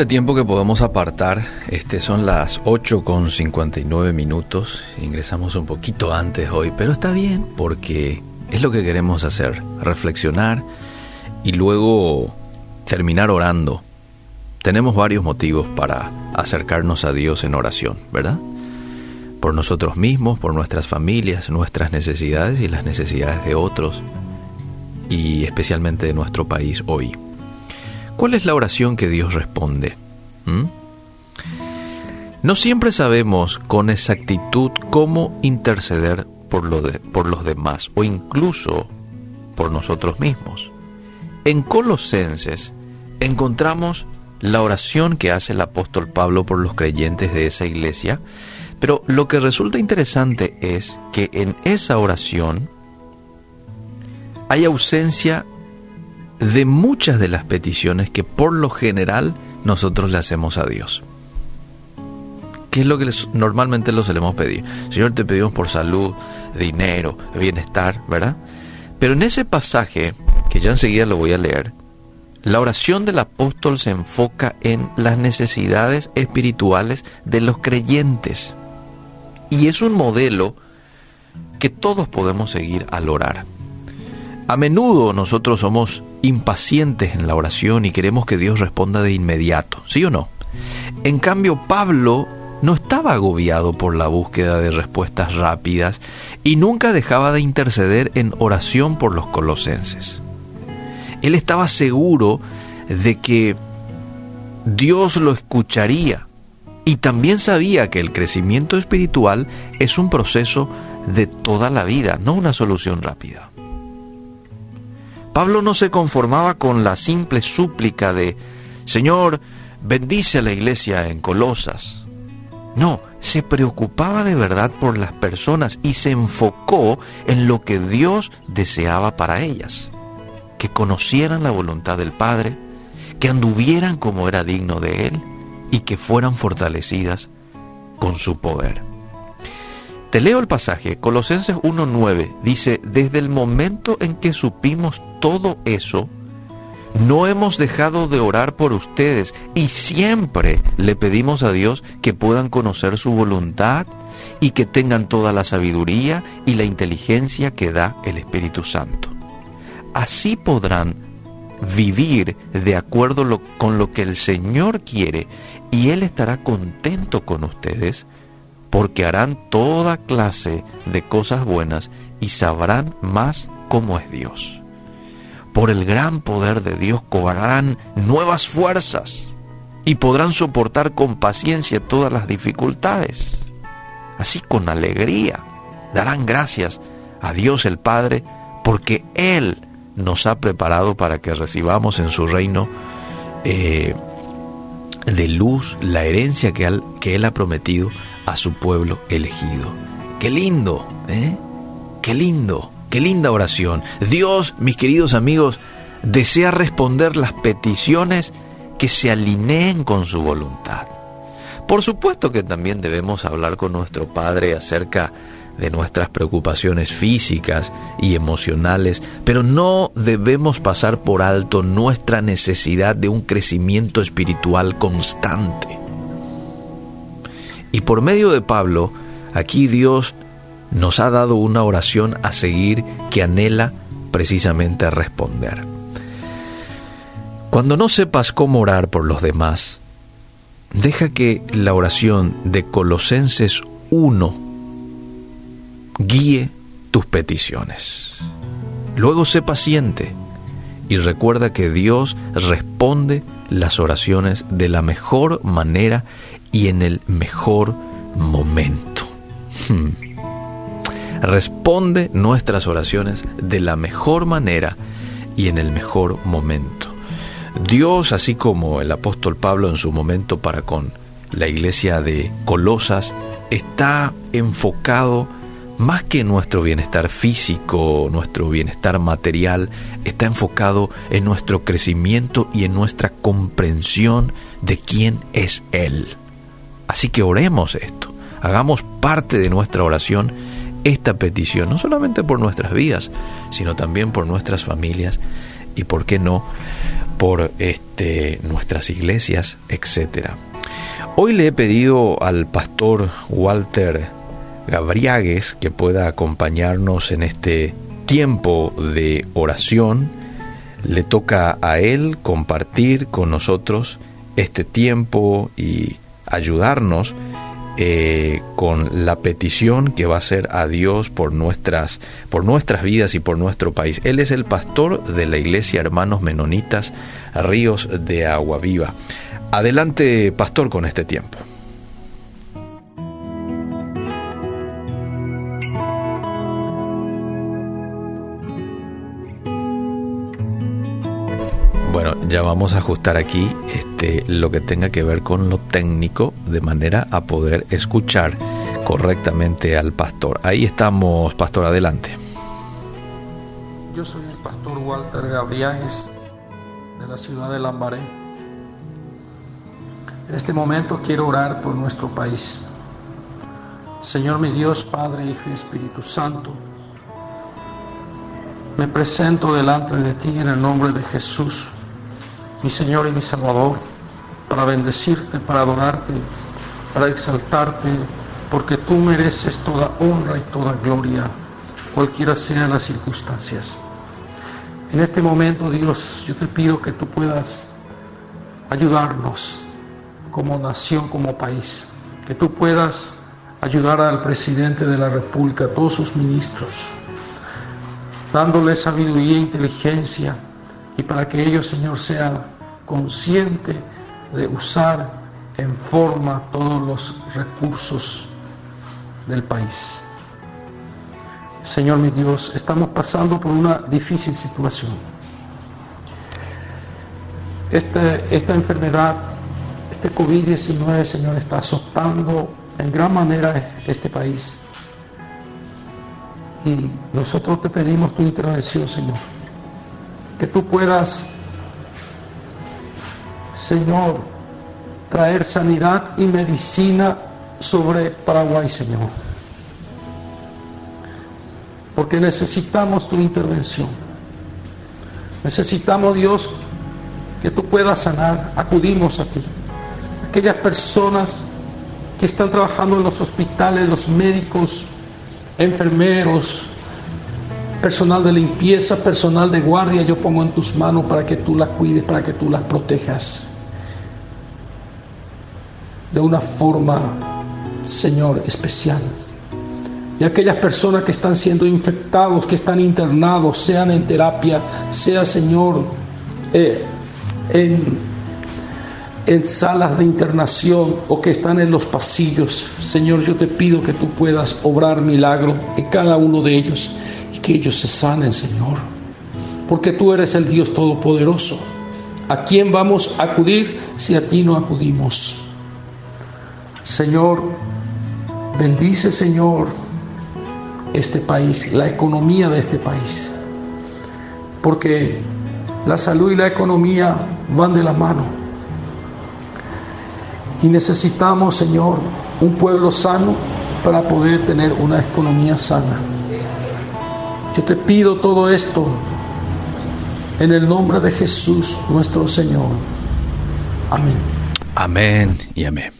este tiempo que podemos apartar, este son las 8 con 59 minutos. Ingresamos un poquito antes hoy, pero está bien porque es lo que queremos hacer, reflexionar y luego terminar orando. Tenemos varios motivos para acercarnos a Dios en oración, ¿verdad? Por nosotros mismos, por nuestras familias, nuestras necesidades y las necesidades de otros, y especialmente de nuestro país hoy. ¿Cuál es la oración que Dios responde? ¿Mm? No siempre sabemos con exactitud cómo interceder por, por los demás o incluso por nosotros mismos. En Colosenses encontramos la oración que hace el apóstol Pablo por los creyentes de esa iglesia, pero lo que resulta interesante es que en esa oración hay ausencia de muchas de las peticiones que por lo general nosotros le hacemos a Dios. ¿Qué es lo que normalmente lo solemos pedir? Señor, te pedimos por salud, dinero, bienestar, ¿verdad? Pero en ese pasaje, que ya enseguida lo voy a leer, la oración del apóstol se enfoca en las necesidades espirituales de los creyentes. Y es un modelo que todos podemos seguir al orar. A menudo nosotros somos impacientes en la oración y queremos que Dios responda de inmediato, ¿sí o no? En cambio, Pablo no estaba agobiado por la búsqueda de respuestas rápidas y nunca dejaba de interceder en oración por los colosenses. Él estaba seguro de que Dios lo escucharía y también sabía que el crecimiento espiritual es un proceso de toda la vida, no una solución rápida. Pablo no se conformaba con la simple súplica de, Señor, bendice a la iglesia en Colosas. No, se preocupaba de verdad por las personas y se enfocó en lo que Dios deseaba para ellas, que conocieran la voluntad del Padre, que anduvieran como era digno de Él y que fueran fortalecidas con su poder. Te leo el pasaje, Colosenses 1.9, dice, desde el momento en que supimos todo eso, no hemos dejado de orar por ustedes y siempre le pedimos a Dios que puedan conocer su voluntad y que tengan toda la sabiduría y la inteligencia que da el Espíritu Santo. Así podrán vivir de acuerdo con lo que el Señor quiere y Él estará contento con ustedes porque harán toda clase de cosas buenas y sabrán más cómo es Dios. Por el gran poder de Dios cobrarán nuevas fuerzas y podrán soportar con paciencia todas las dificultades. Así con alegría darán gracias a Dios el Padre porque Él nos ha preparado para que recibamos en su reino eh, de luz la herencia que él, que él ha prometido a su pueblo elegido. Qué lindo, ¿eh? Qué lindo, qué linda oración. Dios, mis queridos amigos, desea responder las peticiones que se alineen con su voluntad. Por supuesto que también debemos hablar con nuestro Padre acerca de nuestras preocupaciones físicas y emocionales, pero no debemos pasar por alto nuestra necesidad de un crecimiento espiritual constante. Y por medio de Pablo, aquí Dios nos ha dado una oración a seguir que anhela precisamente responder. Cuando no sepas cómo orar por los demás, deja que la oración de Colosenses 1 guíe tus peticiones. Luego sé paciente y recuerda que Dios responde las oraciones de la mejor manera y en el mejor momento. Hmm. Responde nuestras oraciones de la mejor manera y en el mejor momento. Dios, así como el apóstol Pablo en su momento para con la iglesia de Colosas, está enfocado más que nuestro bienestar físico, nuestro bienestar material, está enfocado en nuestro crecimiento y en nuestra comprensión de quién es Él. Así que oremos esto, hagamos parte de nuestra oración esta petición, no solamente por nuestras vidas, sino también por nuestras familias y, por qué no, por este, nuestras iglesias, etc. Hoy le he pedido al pastor Walter Gabriagues que pueda acompañarnos en este tiempo de oración. Le toca a él compartir con nosotros este tiempo y ayudarnos eh, con la petición que va a ser a Dios por nuestras, por nuestras vidas y por nuestro país. Él es el pastor de la iglesia Hermanos Menonitas Ríos de Agua Viva. Adelante, pastor, con este tiempo. Ya vamos a ajustar aquí este, lo que tenga que ver con lo técnico de manera a poder escuchar correctamente al pastor. Ahí estamos, pastor, adelante. Yo soy el pastor Walter Gabriáez de la ciudad de Lambaré. En este momento quiero orar por nuestro país. Señor mi Dios, Padre, Hijo y Espíritu Santo, me presento delante de ti en el nombre de Jesús mi Señor y mi Salvador, para bendecirte, para adorarte, para exaltarte, porque tú mereces toda honra y toda gloria, cualquiera sean las circunstancias. En este momento, Dios, yo te pido que tú puedas ayudarnos como nación, como país, que tú puedas ayudar al presidente de la República, a todos sus ministros, dándole sabiduría e inteligencia y para que ellos, Señor, sean conscientes de usar en forma todos los recursos del país. Señor mi Dios, estamos pasando por una difícil situación. Esta, esta enfermedad, este COVID-19, Señor, está azotando en gran manera este país. Y nosotros te pedimos tu intervención, Señor que tú puedas, Señor, traer sanidad y medicina sobre Paraguay, Señor. Porque necesitamos tu intervención. Necesitamos, Dios, que tú puedas sanar. Acudimos a ti. Aquellas personas que están trabajando en los hospitales, los médicos, enfermeros, personal de limpieza, personal de guardia, yo pongo en tus manos para que tú las cuides, para que tú las protejas. De una forma, Señor, especial. Y aquellas personas que están siendo infectados, que están internados, sean en terapia, sea, Señor, eh, en, en salas de internación o que están en los pasillos. Señor, yo te pido que tú puedas obrar milagro en cada uno de ellos que ellos se sanen, Señor. Porque tú eres el Dios Todopoderoso. ¿A quién vamos a acudir si a ti no acudimos? Señor, bendice, Señor, este país, la economía de este país. Porque la salud y la economía van de la mano. Y necesitamos, Señor, un pueblo sano para poder tener una economía sana. Yo te pido todo esto en el nombre de Jesús nuestro Señor. Amén. Amén y amén.